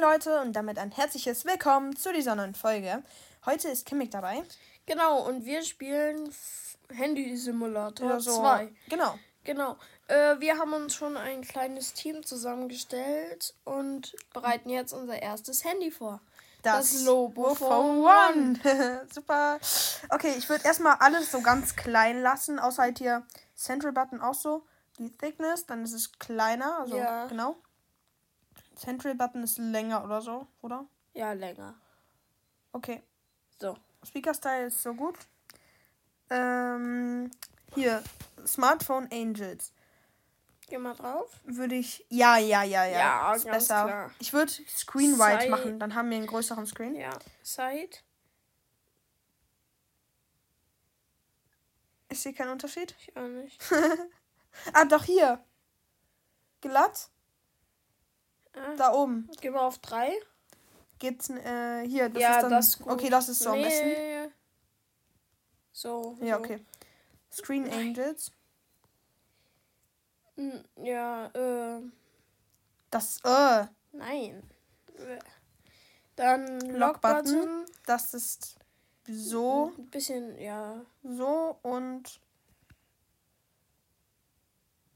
Leute und damit ein herzliches Willkommen zu dieser neuen Folge. Heute ist Kimmik dabei. Genau, und wir spielen Handy-Simulator Oder so. 2. Genau. Genau. Äh, wir haben uns schon ein kleines Team zusammengestellt und bereiten jetzt unser erstes Handy vor. Das Lobo Phone One. Super. Okay, ich würde erstmal alles so ganz klein lassen, außer halt hier Central Button auch so. Die Thickness, dann ist es kleiner. Also, Ja. genau. Central Button ist länger oder so, oder? Ja, länger. Okay. So. Speaker Style ist so gut. Ähm, hier, Smartphone Angels. Geh mal drauf. Würde ich. Ja, ja, ja, ja. Ja, ist ganz besser. klar. Ich würde Screen Wide machen, dann haben wir einen größeren Screen. Ja. Side. Ich sehe keinen Unterschied. Ich auch nicht. Ah, doch hier. Glatt. Ah. Da oben. Geh mal auf 3. Geht's äh, hier. Das Ja, ist dann, das ist. Okay, das ist so am besten. Nee. So. Ja, so. okay. Screen Angels. Hm, Ja, äh. Das äh, Nein. Dann Lock Button. Lock-Button. das ist so, Ein bisschen, ja. so und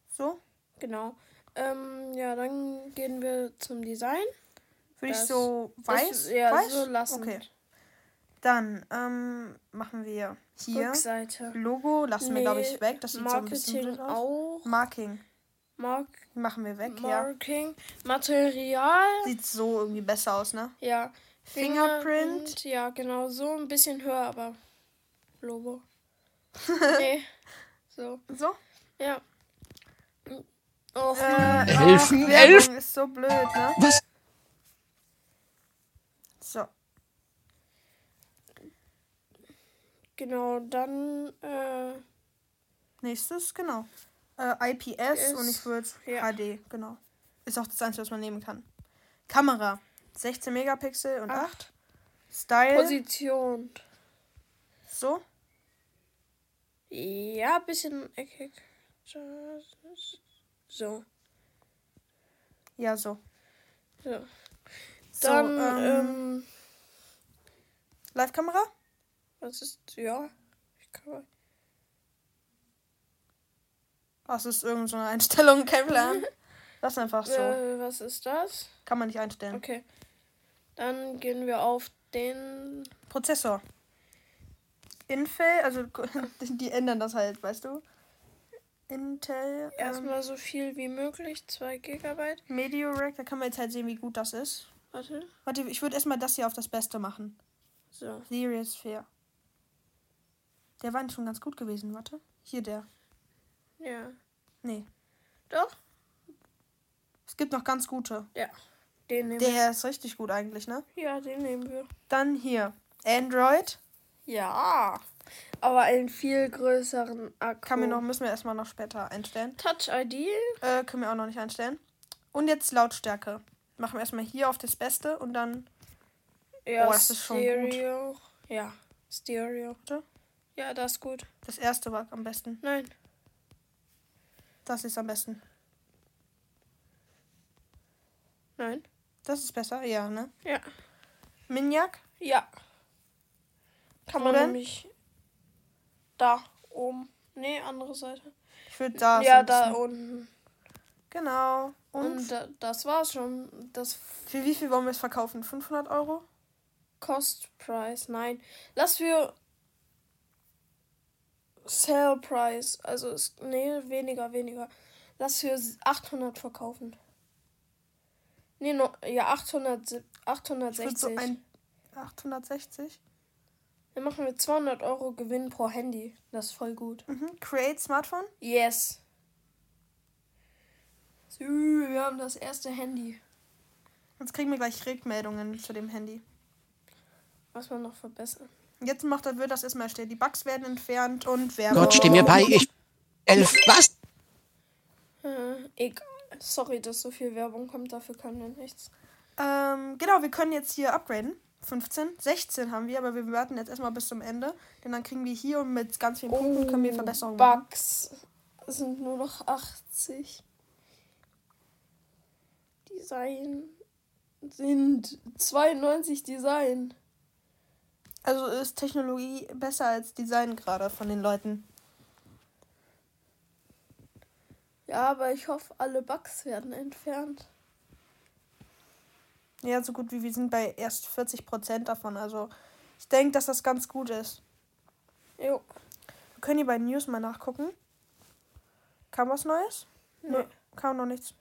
so. Genau. Ähm, ja, dann gehen wir zum Design. Würde ich Das- so weiß, ja, weiß? so lassen. Okay. Dann ähm, machen wir hier Rückseite. Logo, lassen wir glaube ich Nee, weg. Das sieht so ein bisschen Marketing blöd aus. auch. Marking Mark machen wir weg, ja. Marking. Material. Sieht so irgendwie besser aus, ne? Ja. Fingerprint. Ja, genau. So ein bisschen höher, aber Logo. nee. So. So. Ja. Och, Äh, helfen. Werbung ist so blöd, ne? Was? So. genau. Dann, äh, Nächstes, genau. Äh, IPS und ich würde ja. HD, genau. Ist auch das Einzige, was man nehmen kann. Kamera. 16 Megapixel und Ach. 8. Style. Position. so. Ja, bisschen eckig. So. Ja, so. So. So, Dann, ähm, ähm, Live-Kamera? was ist, ja. Ich kann, Das ist irgendeine so eine Einstellung, kein Plan. Das ist einfach so. äh, was ist das? Kann man nicht einstellen. Okay. Dann gehen wir auf den. Prozessor. Intel, also die ändern das halt, weißt du? Intel. Ähm, Erstmal so viel wie möglich, 2 Gigabyte. Mediorec, da kann man jetzt halt sehen, wie gut das ist. Warte. Warte, ich würde erstmal das hier auf das Beste machen. So. Serious Fair. Der war schon ganz gut gewesen, warte. Hier der. Ja. Nee. Doch? Es gibt noch ganz gute. Ja. Den nehmen Der ist richtig gut eigentlich, ne? wir. Ja, den nehmen wir. Dann hier. Android. Ja. Aber einen viel größeren Akku. Kann mir noch, müssen wir erstmal noch später einstellen. Touch ID. Äh, können wir auch noch nicht einstellen. Und jetzt Lautstärke. Machen wir erstmal hier auf das Beste und dann. Ja, Oh, das ist schon gut. Stereo. Ja, Stereo. Warte. Ja, das ist gut. Das erste war am besten. Nein. Das ist am besten. Nein. Das ist besser, ja, ne? Ja. Minjak. Ja. Kann Wo man denn? nämlich da oben. Nee, andere Seite. Ich würde da. ja, da unten. Genau. Und, Und da, das war's schon. Das für wie viel wollen wir es verkaufen? 500 Euro? Cost Price. Nein. Lass für Sale Price. Also, es, nee, weniger, weniger. Lass für 800 verkaufen. Nee, no, ja, 800, Ich würde 860. so ein 860. Dann machen wir 200 Euro Gewinn pro Handy. Das ist voll gut. Mhm. Create Smartphone. Yes. So, wir haben das erste Handy. Jetzt kriegen wir gleich Rückmeldungen zu dem Handy. Was man noch verbessern. Jetzt macht er, wird das erstmal stehen. Die Bugs werden entfernt und Werbung. Gott, steh mir bei, ich. Elf. Was? Äh, egal. Sorry, dass so viel Werbung kommt. Dafür können wir nichts. Ähm, genau, wir können jetzt hier upgraden. 15, 16 haben wir, aber wir warten jetzt erstmal bis zum Ende. Denn dann kriegen wir hier und mit ganz vielen Punkten können wir Verbesserungen machen. Bugs sind nur noch 80. Design. sind 92 Design. Also ist Technologie besser als Design gerade von den Leuten. Ja, aber ich hoffe, alle Bugs werden entfernt. Ja, so gut wie wir sind bei erst 40% davon. Also ich denke, dass das ganz gut ist. Jo. Wir können hier bei News mal nachgucken. Kam was Neues? Nee. nee kam noch nichts.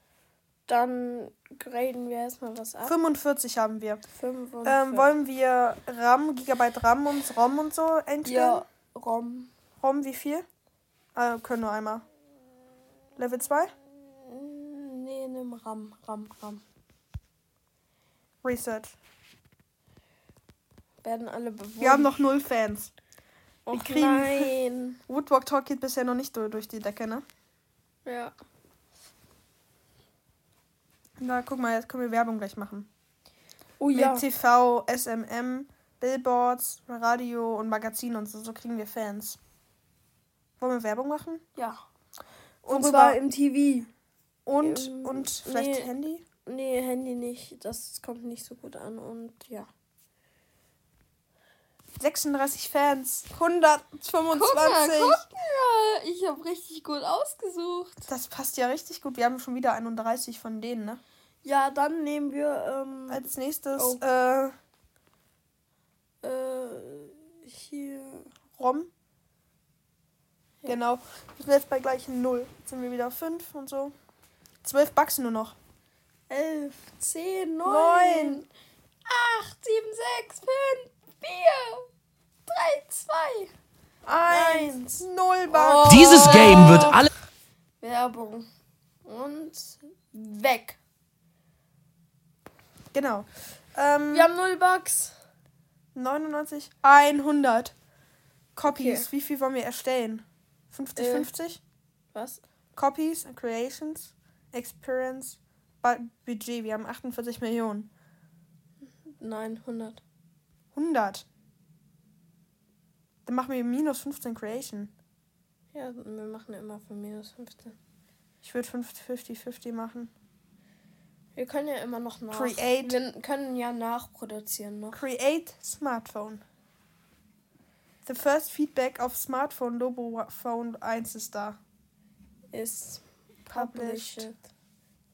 Dann graden wir erstmal was ab. 45 haben wir. 45. Ähm, wollen wir RAM, Gigabyte RAM und ROM und so einstellen? Ja, ROM. ROM wie viel? Äh, können nur einmal. Level 2? Nee, nimm RAM, RAM, RAM. Research. Werden alle bewohnt. Wir haben noch null Fans. Och, wir kriegen nein. Woodwalk Talk geht bisher noch nicht durch die Decke, ne? Ja. Na, guck mal, jetzt können wir Werbung gleich machen. Oh Mit ja. TV, SMM, Billboards, Radio und Magazin und so. So kriegen wir Fans. Wollen wir Werbung machen? Ja. Und Worüber? zwar im TV. Und, Im, und vielleicht nee, Handy? Nee, Handy nicht. Das kommt nicht so gut an und ja. 36 Fans, 125. Guck mal, guck mal. Ich habe richtig gut ausgesucht. Das passt ja richtig gut. Wir haben schon wieder 31 von denen, ne? Ja, dann nehmen wir ähm, als nächstes oh. äh, äh, hier Rom. Ja. Genau. Wir sind jetzt bei gleichen 0. Jetzt sind wir wieder 5 und so. 12 Bucks nur noch. 11, 10, 9, 9 8, 7, 6, 5, 4, 3, 2, 1, 0 Bucks. Dieses Game wird alle. Werbung. Und weg. Genau. Ähm, Wir haben 0 Bucks. 99, 100 Copies. Okay. Wie viel wollen wir erstellen? 50, äh, 50? Was? Copies, Creations, Experience, Budget. Wir haben 48 Millionen. Nein, 100. 100? Dann machen wir minus 15 Creation. Ja, wir machen immer von minus 15. Ich würde 50-50 machen. Wir können ja immer noch nach. Create. Wir können ja nachproduzieren noch. Create Smartphone. The first feedback of Smartphone Lobo Phone 1 ist da. Ist published. published.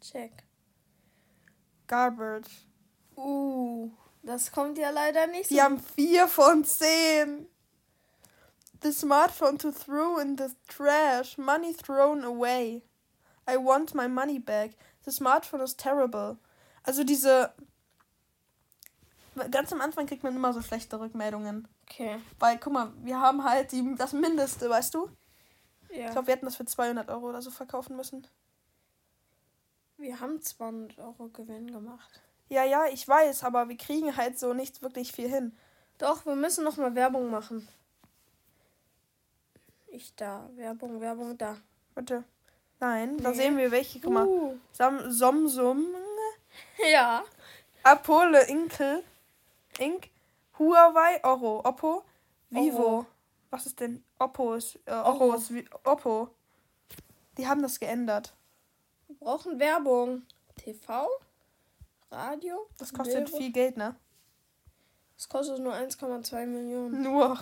Check. Garbage. Uh, das kommt ja leider nicht so. Wir haben 4 von 10. The smartphone to throw in the trash. Money thrown away. I want my money back. The smartphone is terrible. Also diese. Ganz am Anfang kriegt man immer so schlechte Rückmeldungen. Okay. Weil, guck mal, wir haben halt die, das Mindeste, weißt du? Ja. Ich glaube, wir hätten das für 200 Euro oder so verkaufen müssen. Wir haben 200 Euro Gewinn gemacht. Ja, ja, ich weiß, aber wir kriegen halt so nicht wirklich viel hin. Doch, wir müssen noch mal Werbung machen. Ich da. Werbung, Werbung da. Bitte. Nein, nee. da sehen wir welche. Guck mal. Uh. Sam Somsum. Ja. Apole Inkel. Ink. Huawei, Oro, Oppo, Vivo. Oro. Was ist denn? Oppo ist. Äh, Oro ist wie, Oppo. Die haben das geändert. Wir brauchen Werbung. TV? Radio? Das kostet Werbung. viel Geld, ne? Das kostet nur 1,2 Millionen. Nur.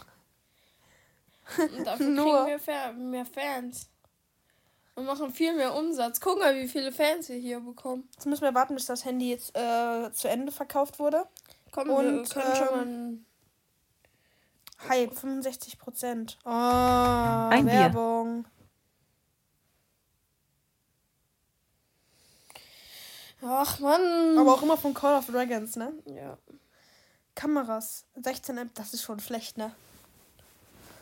Und dafür nur. kriegen wir mehr Fans. Und machen viel mehr Umsatz. Guck mal, wie viele Fans wir hier bekommen. Jetzt müssen wir warten, bis das Handy jetzt äh, zu Ende verkauft wurde. Komm, und, wir können ähm, schon mal. Hype, 65 Prozent. Oh, Ein Werbung. Bier. Ach man. Aber auch immer von Call of Dragons, ne? Ja. Kameras, 16 App, das ist schon schlecht, ne?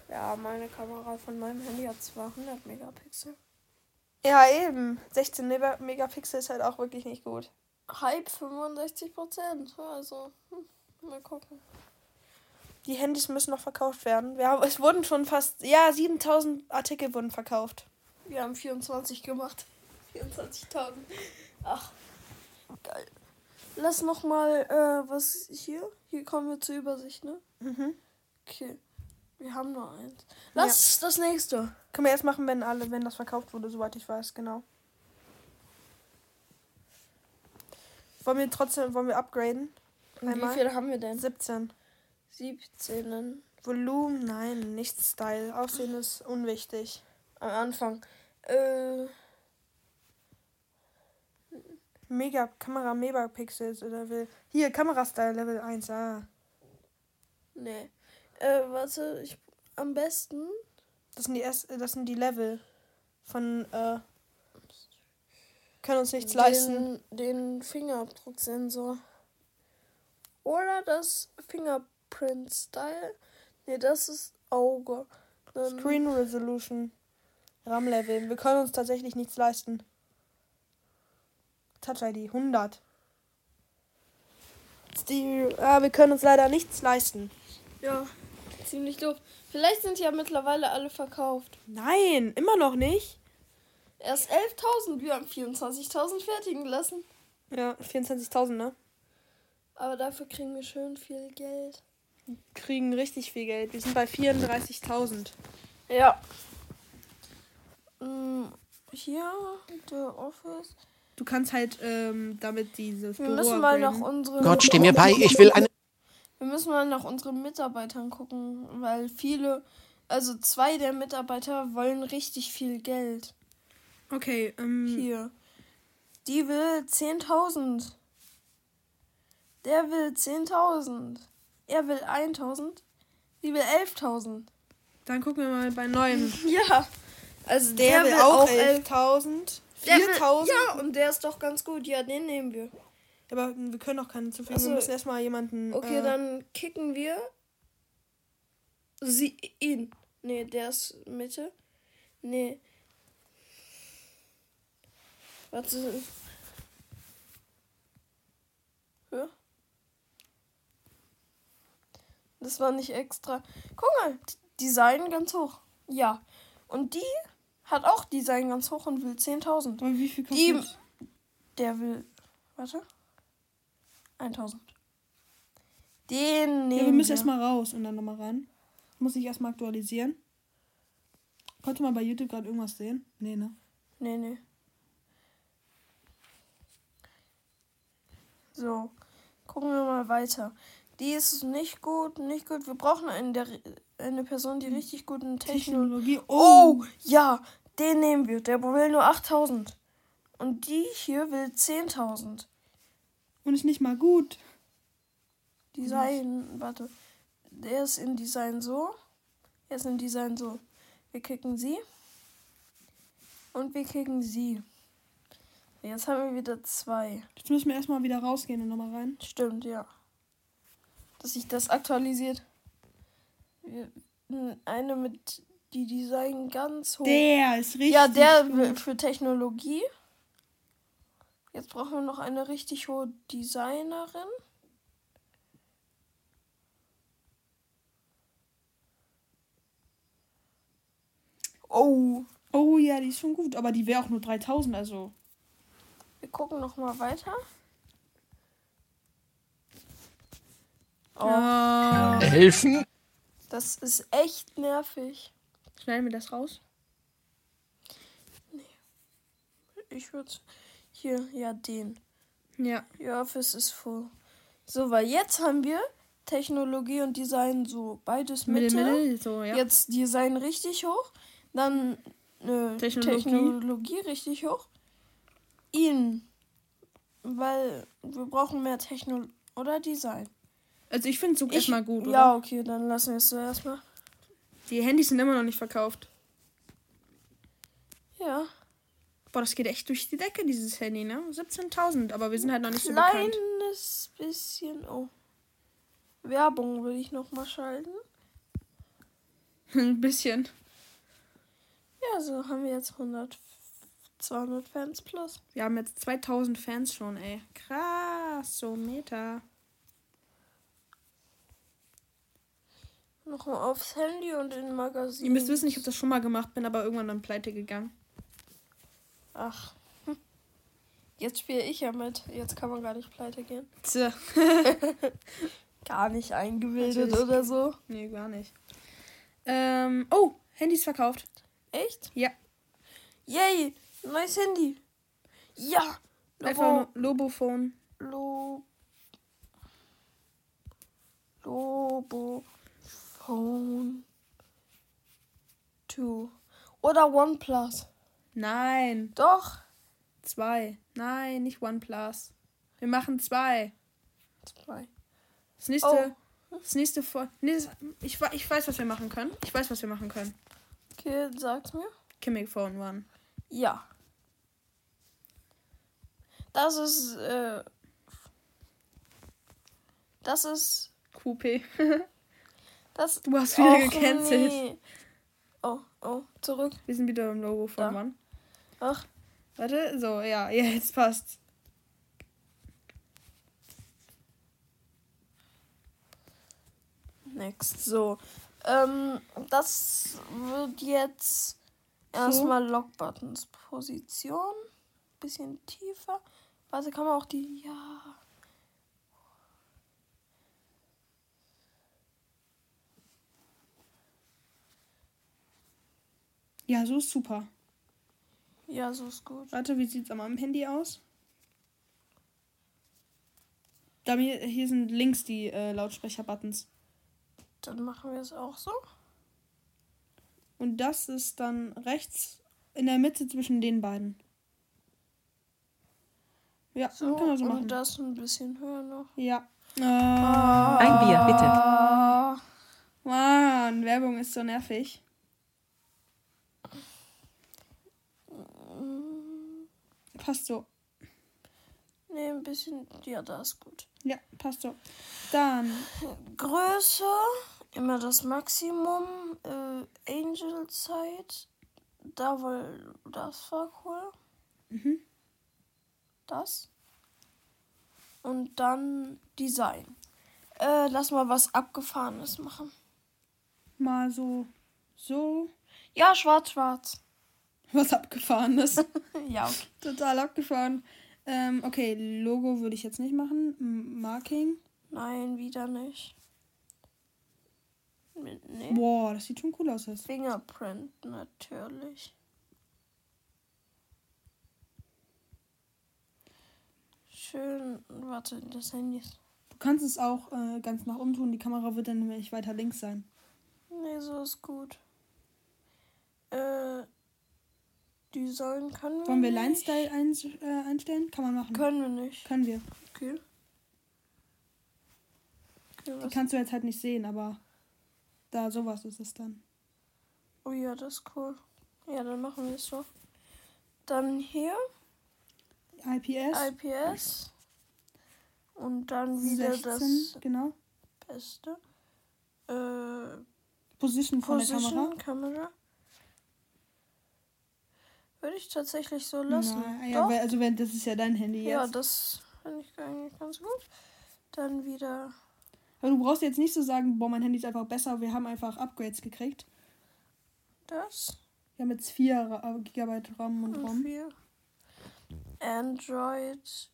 Ja, meine Kamera von meinem Handy hat 200 Megapixel. Ja, eben. 16 Megapixel ist halt auch wirklich nicht gut. Hype 65 Prozent. Also, hm, mal gucken. Die Handys müssen noch verkauft werden. Wir haben, es wurden schon fast, ja, 7000 Artikel wurden verkauft. Wir haben 24 gemacht. 24.000. Ach, geil. Lass noch mal, äh, was hier? Hier kommen wir zur Übersicht, ne? Mhm. Okay. Wir haben nur eins. Lass ja. das nächste. Können wir erst machen, wenn alle, wenn das verkauft wurde, soweit ich weiß, genau. Wollen wir trotzdem, wollen wir upgraden? Wie Einmal? viele haben wir denn? 17. 17. Volumen, nein, nicht Style. Aussehen ist unwichtig. Am Anfang. Äh, Mega, Kamera Megapixels oder will. Hier, Kamerastyle Level 1, ah. nee. Äh, warte, ich. Am besten. Das sind die erst, das sind die Level von äh, können uns nichts leisten. Den, den Fingerabdrucksensor. Oder das Fingerprint-Style. Nee, das ist Auge. Dann Screen Resolution. RAM Level. Wir können uns tatsächlich nichts leisten. Touch ID 100. Die, ah, wir können uns leider nichts leisten. Ja, ziemlich doof. Vielleicht sind ja mittlerweile alle verkauft. Nein, immer noch nicht. Erst 11.000, wir haben 24.000 fertigen lassen. Ja, 24.000, ne? Aber dafür kriegen wir schön viel Geld. Kriegen richtig viel Geld. Wir sind bei 34.000. Ja. Mm, Hier, der Office. Du kannst halt ähm, damit dieses Wir Büro müssen mal nach unseren. Gott, steh mir bei, ich will eine. Wir müssen mal nach unseren Mitarbeitern gucken, weil viele, also zwei der Mitarbeiter wollen richtig viel Geld. Okay, ähm, Hier. Die will 10.000. Der will 10.000. Er will 1.000. Die will 11.000. dann gucken wir mal bei neuen. Ja. Also Der, der, will auch 11.000. Der will- 4.000. Ja, und der ist doch ganz gut. Ja, den nehmen wir. Aber wir können auch keinen zufügen. Ach so. Wir müssen erstmal jemanden. Okay, äh, dann kicken wir sie ihn. Nee, der ist Mitte. Nee. Warte. Ja. Das war nicht extra. Guck mal, Design ganz hoch. Ja. Und die hat auch Design ganz hoch und will 10.000. Aber wie viel Die, kostet? der will. Warte. 1000. Den nehmen Ja, wir müssen erstmal raus und dann nochmal rein. Muss ich erstmal aktualisieren. Konnte man bei YouTube gerade irgendwas sehen? Nee, ne? Nee, nee. So. Gucken wir mal weiter. Die ist nicht gut, nicht gut. Wir brauchen einen, der, eine Person, die richtig guten Technologie. Technologie. Oh, ja, den nehmen wir. Der will nur 8000. Und die hier will 10.000. Und ist nicht mal gut. Design, warte. Der ist in Design so. Er ist in Design so. Wir klicken sie. Und wir klicken sie. Jetzt haben wir wieder zwei. Jetzt müssen wir erstmal wieder rausgehen und nochmal rein. Stimmt, ja. Dass sich das aktualisiert. Eine mit die Design ganz hoch. Der ist richtig. ja, der gut. will für Technologie. Jetzt brauchen wir noch eine richtig hohe Designerin. Oh, Oh ja, die ist schon gut. Aber die wäre auch nur 3000, also. wir gucken noch mal weiter. Oh, Ah. Das ist echt nervig. Schneiden wir das raus? Ich würde hier, ja, den. Ja. Ja, Office ist voll. So, weil jetzt haben wir Technologie und Design so beides Mitte. Mittel, Mittel, so, ja. Jetzt Design richtig hoch. Dann äh, Technologie. Technologie. richtig hoch. Ihn. Weil wir brauchen mehr Technologie oder Design. Also ich finde Zug Ich- erstmal gut, oder? Ja, okay, dann lassen wir es so erstmal. Die Handys sind immer noch nicht verkauft. Ja. Boah, das geht echt durch die Decke, dieses Handy, ne? 17.000, aber wir sind halt noch nicht so bekannt. Kleines bisschen. Oh. Werbung will ich noch mal schalten. Ein bisschen. Ja, so haben wir jetzt 100, 200 Fans plus. Wir haben jetzt 2000 Fans schon, ey. Krass, so Meta. Nochmal aufs Handy und in Magazin. Ihr müsst wissen, ich habe das schon mal gemacht, bin aber irgendwann dann pleite gegangen. Ach. Hm. Jetzt spiele ich ja mit. Jetzt kann man gar nicht pleite gehen. Tja. Gar nicht eingebildet Natürlich. oder so. Nee, gar nicht. Ähm, oh, Handys verkauft. Echt? Ja. Yay! Neues Handy. Ja! Einfach Lobo. nur Lobophone. Lo Lobo Phone 2 oder OnePlus. Nein, Doch. zwei. Nein, nicht OnePlus. Wir machen zwei. Zwei. Das nächste. Das nächste vor. Nee, ich, ich weiß, was wir machen können. Ich weiß, was wir machen können. Okay, sag's mir. Chemic Phone One. Ja. Das ist äh, das ist QP. das Du hast wieder gecancelt. nee. Oh, oh, zurück. Wir sind wieder im Logo von Da. One. Ach, Warte, so, ja, ja, jetzt passt. next. So. Ähm, das wird jetzt erstmal Lock-Buttons. Position. Bisschen tiefer. Warte, kann man auch die. Ja. Ja, so ist super. Ja, so ist gut. Warte, wie sieht's an meinem Handy aus? Da mir, hier sind links die äh, Lautsprecher-Buttons. Dann machen wir es auch so. Und das ist dann rechts in der Mitte zwischen den beiden. Ja, So, kann man so machen. und das ein bisschen höher noch. Ja. Ein Bier, bitte. Ah, Mann, Werbung ist so nervig. Passt so. nee, ein bisschen. Ja, da ist gut. Ja, passt so. Dann Größe, immer das Maximum. Äh, Angel Zeit. Da, weil das war cool. Mhm. Das. Und dann Design. Äh, lass mal was Abgefahrenes machen. mal so, so Ja, schwarz, schwarz. Was abgefahrenes. ja, okay. Total abgefahren. Ähm, okay, Logo würde ich jetzt nicht machen. M Marking. Nein, wieder nicht. Nee. Boah, das sieht schon cool aus. Jetzt. Fingerprint natürlich. Schön, warte, das Handy ist. Du kannst es auch äh, ganz nach oben tun. Die Kamera wird dann nämlich weiter links sein. Nee, so ist gut. Äh, Design können wir Wollen wir nicht. Line-Style ein, äh, einstellen? Kann man machen. Können wir nicht. Können wir. Okay. okay Die kannst du jetzt halt nicht sehen, aber da sowas ist es dann. Oh ja, das ist cool. Ja, dann machen wir es so. Dann hier IPS. IPS. Und dann wieder 16, das genau. Beste. Äh, Position von der Position, Kamera. Kamera. Würde ich tatsächlich so lassen. Na, ja, weil, also wenn das ist ja dein Handy ja, jetzt. das finde ich eigentlich ganz gut. Dann wieder Aber du brauchst jetzt nicht so sagen, boah, mein Handy ist einfach besser. Wir haben einfach Upgrades gekriegt. das. Wir haben jetzt 4 GB RAM und Und ROM. vier. Android.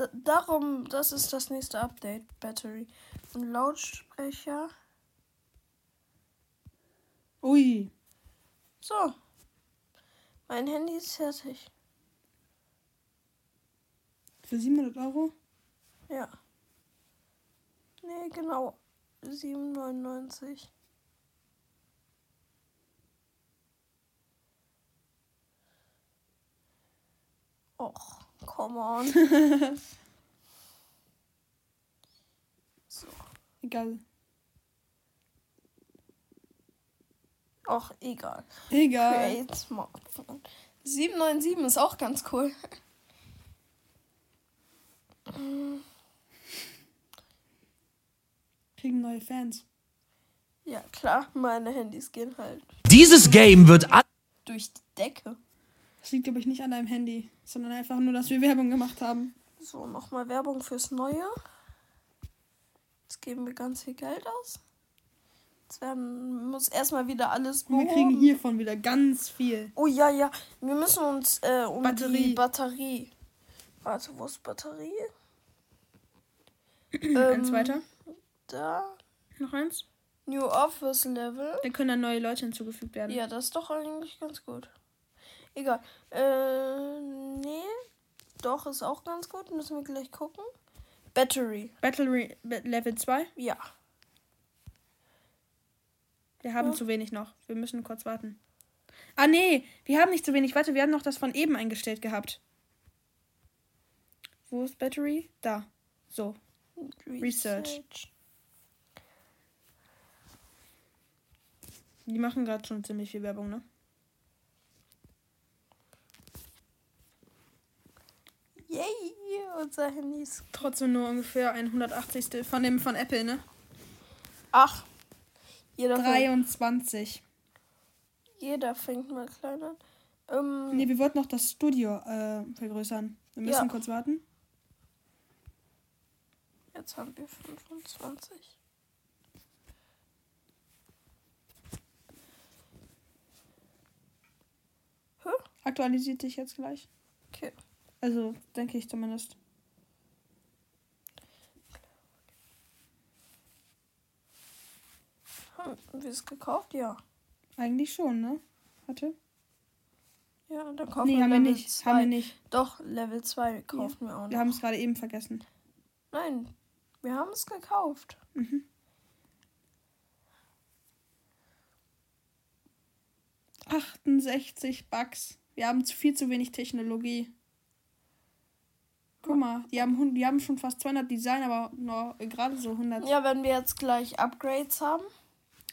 D darum, das ist das nächste Update. Battery. Und Lautsprecher. Ui. So. Mein Handy ist fertig. Für 700 Euro? Ja. Nee, genau. 7,99. Och, come on. so. Egal. Och, egal. Egal. Create Smartphone. 797 ist auch ganz cool. Kriegen neue Fans. Ja, klar, meine Handys gehen halt Dieses Game wird an durch die Decke. Das liegt, glaube ich, nicht an deinem Handy, sondern einfach nur, dass wir Werbung gemacht haben. So, nochmal Werbung fürs Neue. Jetzt geben wir ganz viel Geld aus. Jetzt werden, muss erstmal wieder alles Und wir kriegen behoben. hiervon wieder ganz viel. Oh ja, ja. Wir müssen uns äh, um Batterie. die Batterie. Warte, wo ist Batterie? Eins weiter. Da. Noch eins. New Office Level. Da können dann neue Leute hinzugefügt werden. Ja, das ist doch eigentlich ganz gut. Egal. Äh, nee. Doch, ist auch ganz gut. Müssen wir gleich gucken. Battery. Battery Ba- Level 2. Ja. Wir haben Ja. zu wenig noch. Wir müssen kurz warten. Ah, nee, wir haben nicht zu wenig. Warte, wir haben noch das von eben eingestellt gehabt. Wo ist Battery? Da. So. Research. Die machen gerade schon ziemlich viel Werbung, ne? Yay, unser Handy ist. Trotzdem nur ungefähr ein 180. von dem von Apple, ne? Ach. Jeder, fängt, 23. jeder fängt mal klein an. Ähm, Nee, wir wollten noch das Studio äh, vergrößern. Wir müssen Ja. kurz warten. Jetzt haben wir 25. Aktualisiert sich jetzt gleich. Okay. Also, denke ich zumindest. Haben wir es gekauft? Ja. Eigentlich schon, ne? Warte. Ja, dann kaufen Nee, wir haben wir Level nicht. 2. Haben wir nicht. Doch, Level 2 kaufen wir auch noch. Wir haben es gerade eben vergessen. Nein, wir haben es gekauft. Mhm. ...68 Bucks. Wir haben zu viel zu wenig Technologie. Guck mal, die haben, die haben schon fast 200 Design, aber noch gerade so 100. Ja, wenn wir jetzt gleich Upgrades haben,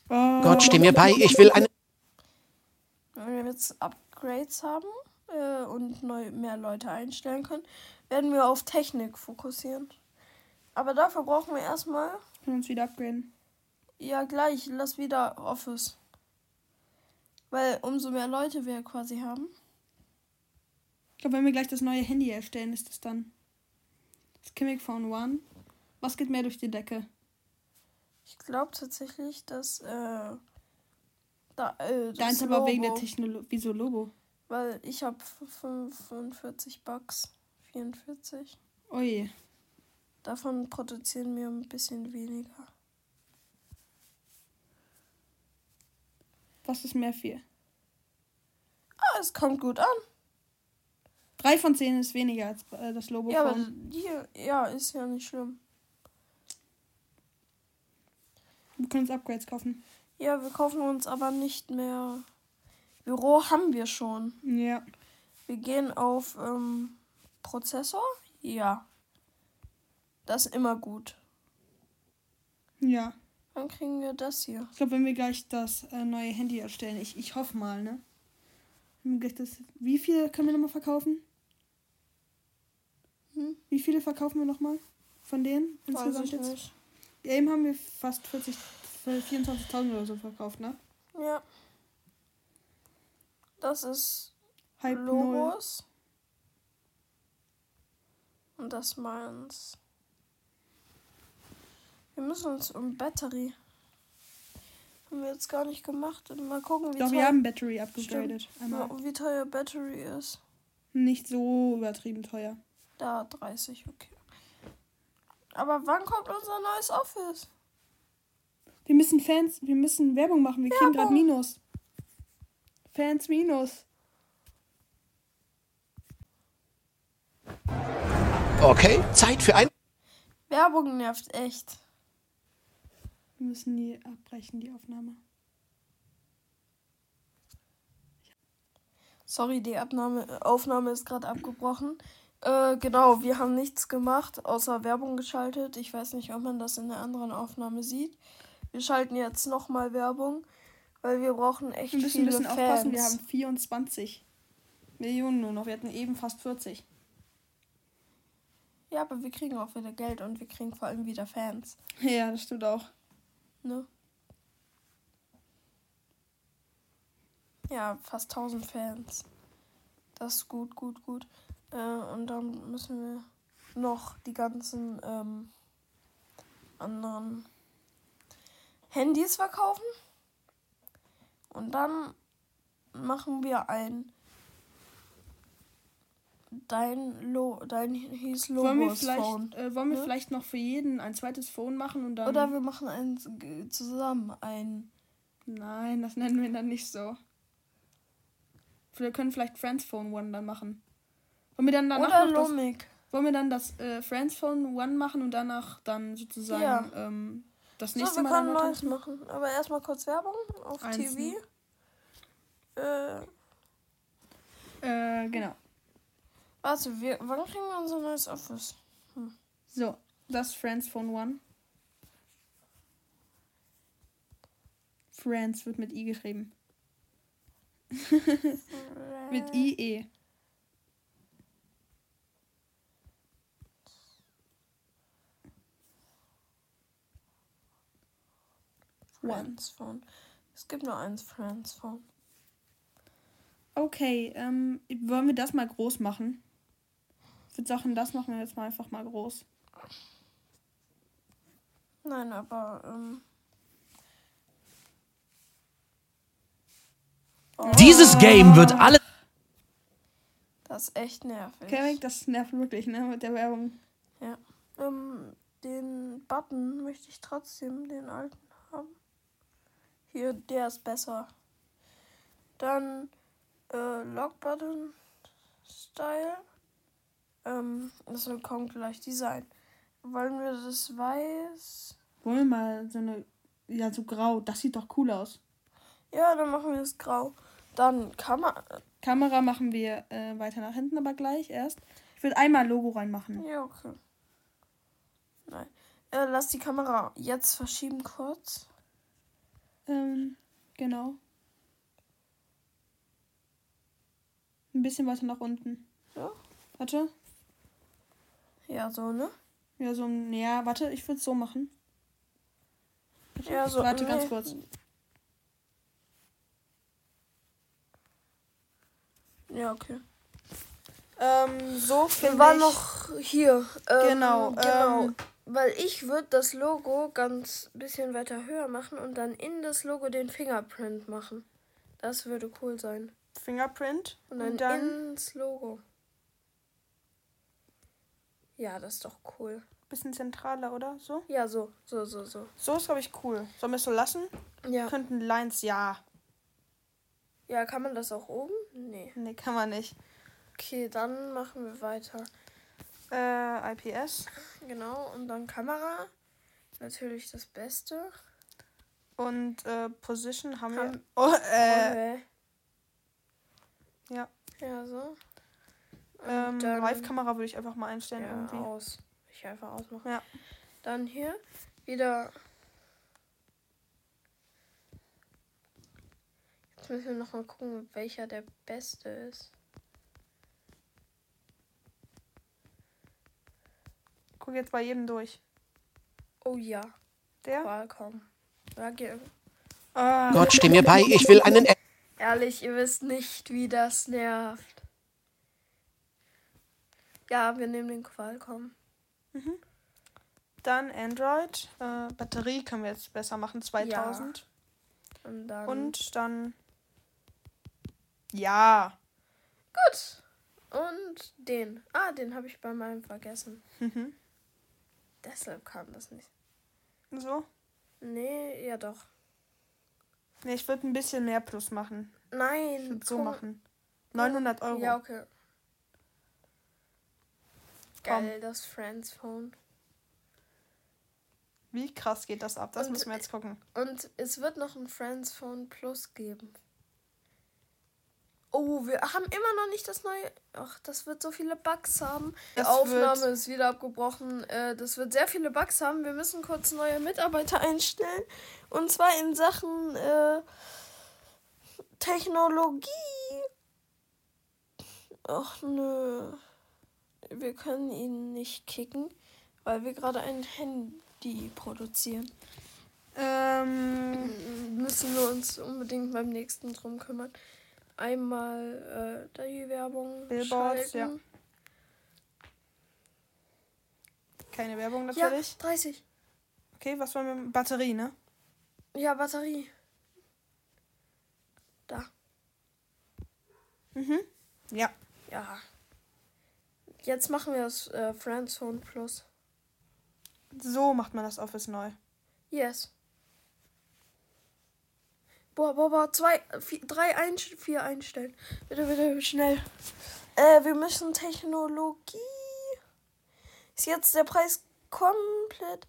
Oh, Gott, steh mir bei, ich will eine. wenn wir jetzt Upgrades haben äh, und neu, mehr Leute einstellen können, werden wir auf Technik fokussieren. Aber dafür brauchen wir erstmal, können uns wieder upgraden. ja gleich, lass wieder Office. Weil umso mehr Leute wir quasi haben. Ich glaube, wenn wir gleich das neue Handy erstellen, ist das dann das Chimic Phone One. Was geht mehr durch die Decke? Ich glaube tatsächlich, dass äh, da, äh, das Deins aber wegen der Technologie. Wieso Logo? Weil ich habe 45 Bucks, 44. Oje. Davon produzieren wir ein bisschen weniger. Was ist mehr viel? Ah, es kommt gut an. Drei von zehn ist weniger als äh, das Logo Ja, aber hier, ja, ist ja nicht schlimm. Wir können uns Upgrades kaufen. Ja, wir kaufen uns aber nicht mehr. Büro haben wir schon. Ja. Wir gehen auf ähm, Prozessor. Ja. Das ist immer gut. Ja. Dann kriegen wir das hier. Ich glaube, wenn wir gleich das äh, neue Handy erstellen, ich, ich hoffe mal, ne? Das, wie viele können wir nochmal verkaufen? Hm? Wie viele verkaufen wir nochmal von denen insgesamt jetzt? nicht. Ja, eben haben wir fast 40, äh, 24.000 oder so verkauft, ne? Ja. Das ist null. Logos. Und das meins. Wir müssen uns um Battery. Haben wir jetzt gar nicht gemacht. Und mal gucken, wie Doch, teuer, wir haben Battery upgegradet. Einmal. ja, wie teuer Battery ist. Nicht so übertrieben teuer. Da 30, okay. Aber wann kommt unser neues Office? Wir müssen Fans, wir müssen Werbung machen. Wir kriegen gerade Werbung. Minus. Fans Minus. Okay, Zeit für ein. Werbung nervt echt. Wir müssen die abbrechen, die Aufnahme. Sorry, die Abnahme, Aufnahme ist gerade abgebrochen. Äh, genau, wir haben nichts gemacht, außer Werbung geschaltet. Ich weiß nicht, ob man das in der anderen Aufnahme sieht. Wir schalten jetzt nochmal Werbung, weil wir brauchen echt Wir müssen ein viele bisschen Fans. aufpassen. Wir haben 24 Millionen nur noch. Wir hatten eben fast 40. ja, aber wir kriegen auch wieder Geld und wir kriegen vor allem wieder Fans. Ja, das stimmt auch. Ne? Ja, fast 1000 Fans. Das ist gut, gut, gut. Äh, und dann müssen wir noch die ganzen ähm, anderen Handys verkaufen. Und dann machen wir ein dein Lo dein hieß Wollen wir, Logos Phone. vielleicht, äh, wollen wir ne? vielleicht noch für jeden ein zweites Phone machen und dann. Oder wir machen ein zusammen ein Nein, das nennen wir dann nicht so. Wir können vielleicht Friends Phone One dann machen. Wollen wir dann danach Oder noch das, Lomik. wollen wir dann das äh, Friends Phone One machen und danach dann sozusagen Ja. ähm, das So, nächste wir Mal können Neues machen. Aber erstmal kurz Werbung auf Eins, TV. Äh, Äh, genau. warte, wir, wann kriegen wir unser neues Office? So, das Friends Phone One. Friends wird mit I geschrieben. Mit IE. Friends Phone. Es gibt nur eins Friends Phone. Okay, ähm, wollen wir das mal groß machen? Ich würde sagen, das machen wir jetzt mal einfach mal groß. Nein, aber ähm, Dieses Game wird alle das ist echt nervig. Kevin, das nervt wirklich, ne, mit der Werbung. Ja. Ähm, den Button möchte ich trotzdem den alten haben. Hier, der ist besser. Dann äh, Lock Button Style. Ähm, das kommt gleich Design. Wollen wir das weiß? Wollen wir mal so eine, ja, so grau, das sieht doch cool aus. Ja, dann machen wir das grau. Dann man. Kamera machen wir äh, weiter nach hinten, aber gleich erst. Ich würde einmal Logo reinmachen. Ja, okay. Nein. Äh, lass die Kamera jetzt verschieben kurz. Ähm, genau. Ein bisschen weiter nach unten. Ja. Warte. Ja, so, ne? Ja, so ja, warte, ich würde es so machen. Ja, so. Warte ganz nee. kurz. Ja, okay. Ähm, so Wir waren ich- noch hier. Ähm, Genau, genau. ähm, Weil ich würde das Logo ganz bisschen weiter höher machen und dann in das Logo den Fingerprint machen. Das würde cool sein. Fingerprint. Und dann, Und dann ins Logo. Ja, das ist doch cool. bisschen zentraler, oder? So? Ja, so, so, so, so. So ist, glaube ich, cool. Sollen wir es so lassen? Ja. Könnten Lines, ja. Ja, kann man das auch oben? Nee. Nee, kann man nicht. Okay, dann machen wir weiter. Äh, IPS. Genau, und dann Kamera. Natürlich das Beste. Und äh, Position haben wir. Haben- Oh, äh, ja. Ja, so. Ähm, Live-Kamera würde ich einfach mal einstellen Ja, irgendwie. aus. Ich einfach ausmachen. Ja. Dann hier wieder. Jetzt müssen wir noch mal gucken, welcher der beste ist. Guck jetzt bei jedem durch. Oh ja, Der? Qualcomm. Ja, ge- Ah, Gott, steh mir bei, ich will einen Ehrlich, ihr wisst nicht, wie das nervt. Ja, wir nehmen den Qualcomm. dann Android. Äh, Batterie können wir jetzt besser machen. 2000. Und dann. Und dann. Ja. Gut. Und den. Ah, den habe ich bei meinem vergessen. Mhm. Deshalb kam das nicht. So. Nee, ja doch. Nee, ich würde ein bisschen mehr Plus machen. Ich Nein. würde so machen. 900 Euro. Ja, okay. Geil, das Friends Phone. Wie krass geht das ab? Das Und- müssen wir jetzt gucken. Und es wird noch ein Friends Phone Plus geben. Oh, wir haben immer noch nicht das neue. Ach, das wird so viele Bugs haben. Die Das Aufnahme wird- ist wieder abgebrochen. Äh, das wird sehr viele Bugs haben. Wir müssen kurz neue Mitarbeiter einstellen. Und zwar in Sachen äh, Technologie. Ach nö. Wir können ihn nicht kicken, weil wir gerade ein Handy produzieren. Ähm, müssen wir uns unbedingt beim nächsten drum kümmern. Einmal äh, die Werbung Billboards, schalten. keine Werbung Ja, natürlich. 30. Okay, was wollen wir? Batterie, ne? Ja, Batterie. Da. Mhm. Ja. Ja. Jetzt machen wir das äh, Friends Phone Plus. So macht man das Office neu. Yes. Boah, boah, boah, zwei, vier, drei, ein, vier einstellen. Bitte, bitte, schnell. Äh, wir müssen Technologie. Ist jetzt der Preis komplett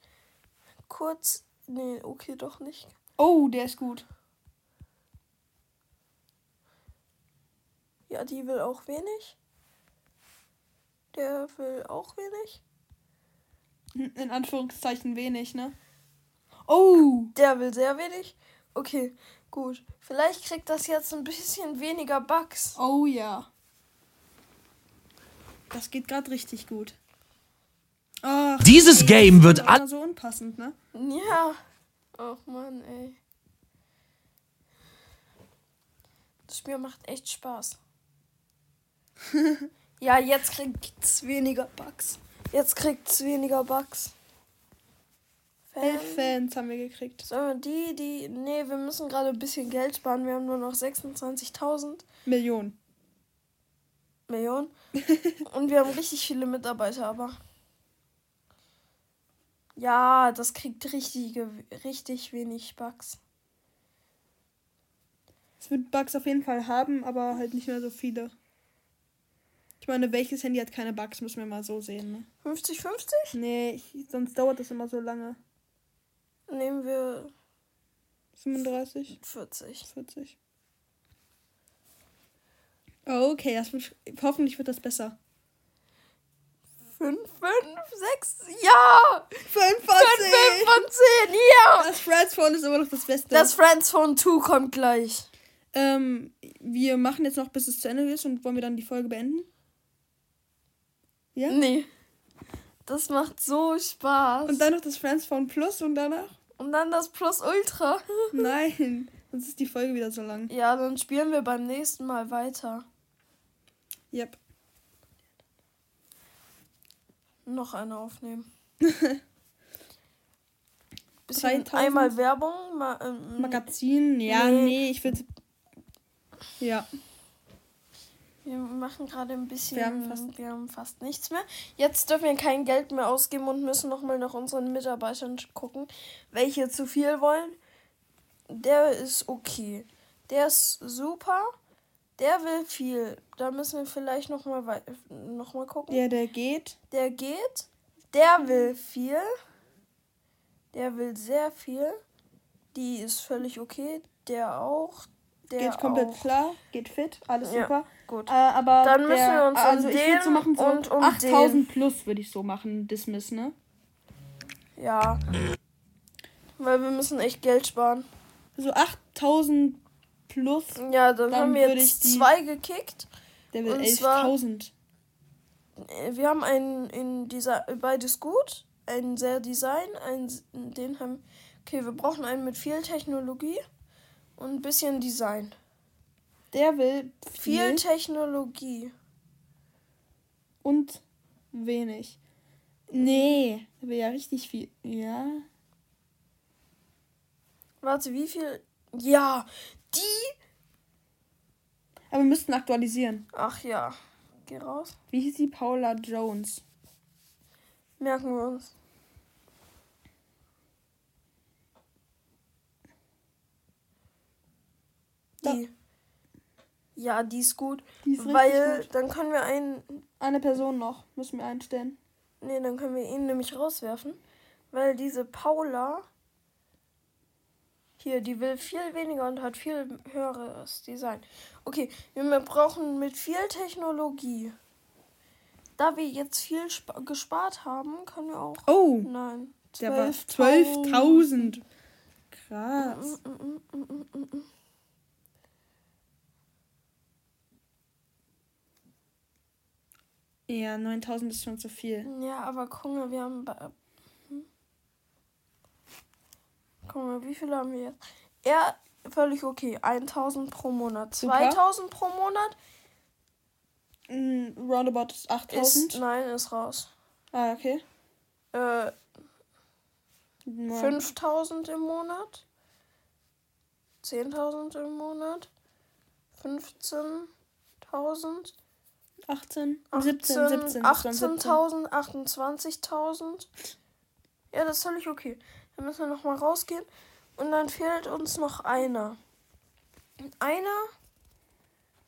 kurz. Nee, okay, doch nicht. Oh, der ist gut. Ja, die will auch wenig. Der will auch wenig. In Anführungszeichen wenig, ne? Oh! Der will sehr wenig. Okay, gut. Vielleicht kriegt das jetzt ein bisschen weniger Bugs. Oh ja. Das geht gerade richtig gut. Ach, Dieses Game wird das all so unpassend, ne? Ja. Ach Mann, ey. Das Spiel macht echt Spaß. ja, jetzt kriegt's weniger Bugs. Jetzt kriegt's weniger Bugs. Elf Fans haben wir gekriegt. So, die, die. Nee, wir müssen gerade ein bisschen Geld sparen. Wir haben nur noch 26.000 Millionen. Millionen. Und wir haben richtig viele Mitarbeiter, aber. Ja, das kriegt richtig, richtig wenig Bugs. Es wird Bugs auf jeden Fall haben, aber halt nicht mehr so viele. Ich meine, welches Handy hat keine Bugs, müssen wir mal so sehen, ne? 50-50? Nee, ich, sonst dauert das immer so lange. Nehmen wir 35, 40. 40. Oh, okay, das wird, hoffentlich wird das besser. 5, 5, 6, ja! 5 5, 5 von 10, ja! Das Friends Phone ist immer noch das Beste. Das Friends Phone 2 kommt gleich. ähm, wir machen jetzt noch, bis es zu Ende ist und wollen wir dann die Folge beenden? Ja? Nee. Das macht so Spaß. Und dann noch das Friends Phone Plus und danach? Und dann das Plus Ultra. Nein, sonst ist die Folge wieder so lang. Ja, dann spielen wir beim nächsten Mal weiter. Yep. Noch eine aufnehmen. 3000? Bisschen einmal Werbung. Ma ähm, Magazin, ja, Nee. nee, ich würde. Ja. Wir machen gerade ein bisschen. Wir haben fast- wir haben fast nichts mehr. Jetzt dürfen wir kein Geld mehr ausgeben und müssen nochmal nach unseren Mitarbeitern gucken, welche zu viel wollen. Der ist okay. Der ist super. Der will viel. Da müssen wir vielleicht nochmal noch mal gucken. Der, der geht. Der geht. Der will viel. Der will sehr viel. Die ist völlig okay. Der auch. Der geht komplett auch. klar. Geht fit. Alles Ja, super. Gut. Äh, aber Dann müssen der, wir uns um also ich würde so den machen, so und um 8000 plus würde ich so machen, Dismiss, ne? Ja. Weil wir müssen echt Geld sparen. So 8000 plus, Ja, dann, Dann haben wir jetzt die- zwei gekickt. der will Und zwar- 11.000. Äh, Wir haben einen in dieser beides gut, einen sehr Design, einen den haben Okay, wir brauchen einen mit viel Technologie und ein bisschen Design. Der will Viel viel Technologie. und wenig. Nee, der will ja richtig viel. Ja. Warte, wie viel? Ja, die. Aber wir müssten aktualisieren. Ach ja. Geh raus. Wie hieß die Paula Jones? Merken wir uns. Die. Ja, die ist gut. Die ist weil gut. dann können wir einen. Eine Person noch müssen wir einstellen. Nee, dann können wir ihn nämlich rauswerfen. Weil diese Paula. Hier, die will viel weniger und hat viel höheres Design. Okay, wir brauchen mit viel Technologie. Da wir jetzt viel spa- gespart haben, können wir auch. Oh, Nein. der war 12.000. 12.000. Krass. Ja, 9000 ist schon zu viel. Ja, aber guck mal, wir haben. Hm? Guck mal, wie viele haben wir jetzt? Er, völlig okay. 1000 pro Monat. Super. 2000 pro Monat Mm, roundabout ist 8000. ist. Nein, ist raus. ah, okay. Äh, Nur 5000 im Monat. 10.000 im Monat. 15.000. 18, 18, 17, 17. das waren 17. 18.000, 28.000. Ja, das ist völlig okay. Dann müssen wir nochmal rausgehen. Und dann fehlt uns noch einer. Und einer,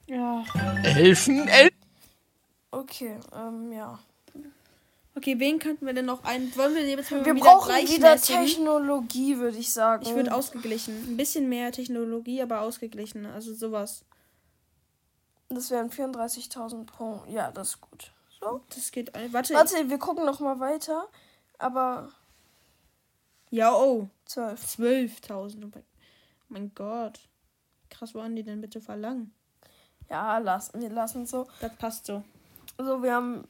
Ja, Elfen, El Okay, ähm, ja. Okay, wen könnten wir denn noch ein? Wollen wir jetzt mal Wir wieder brauchen wieder? Technologie, würde ich sagen. Ich würde ausgeglichen. Ein bisschen mehr Technologie, aber ausgeglichen. Also sowas. Das wären 34.000 pro. Ja, das ist gut. So. Das geht. ein- Warte. Warte, wir gucken noch mal weiter. Aber Ja, oh. 12. 12.000. Oh mein- Gott. Krass, wo haben die denn bitte verlangen? Ja, lassen wir lassen so. Das passt so. Also wir haben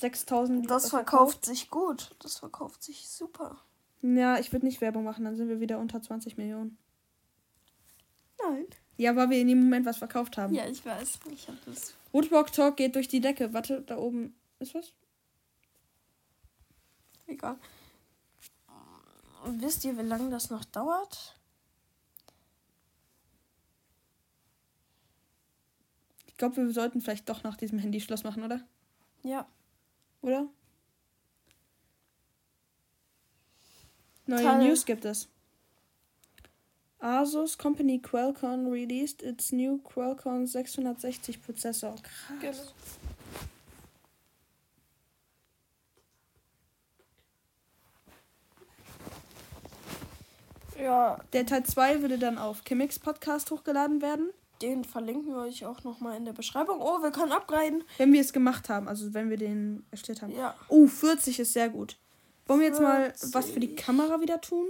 6.000. das verkauft sich gut. Das verkauft sich super. Ja, ich würde nicht Werbung machen, dann sind wir wieder unter 20 Millionen. Nein. Ja, weil wir in dem Moment was verkauft haben. Ja, ich weiß. Ich habe das. Woodwalk Talk geht durch die Decke. Warte, da oben ist was? Egal. Und wisst ihr, wie lange das noch dauert? Ich glaube, wir sollten vielleicht doch nach diesem Handy Schluss machen, oder? Ja. Oder? Neue Teil- News gibt es. Asus Company Qualcomm released its new Qualcomm 660 Prozessor. Krass. Genau. Ja, Der Teil 2 würde dann auf Kimmix Podcast hochgeladen werden, den verlinken wir euch auch nochmal in der Beschreibung. Oh, wir können upgraden. wenn wir es gemacht haben, also wenn wir den erstellt haben. Ja. Oh, 40 ist sehr gut. Wollen wir jetzt mal 40. was für die Kamera wieder tun?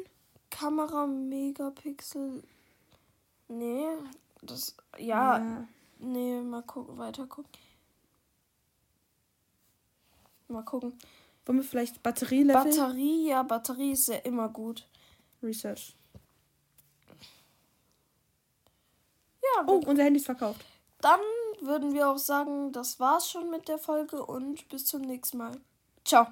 Kamera Megapixel. Nee, das. Ja, nee, mal gucken, weiter gucken. Mal gucken. Wollen wir vielleicht Batterielevel? Batterie, ja, Batterie ist ja immer gut. Research. Ja, Oh, unser Handy ist verkauft. dann würden wir auch sagen, das war's schon mit der Folge und bis zum nächsten Mal. Ciao.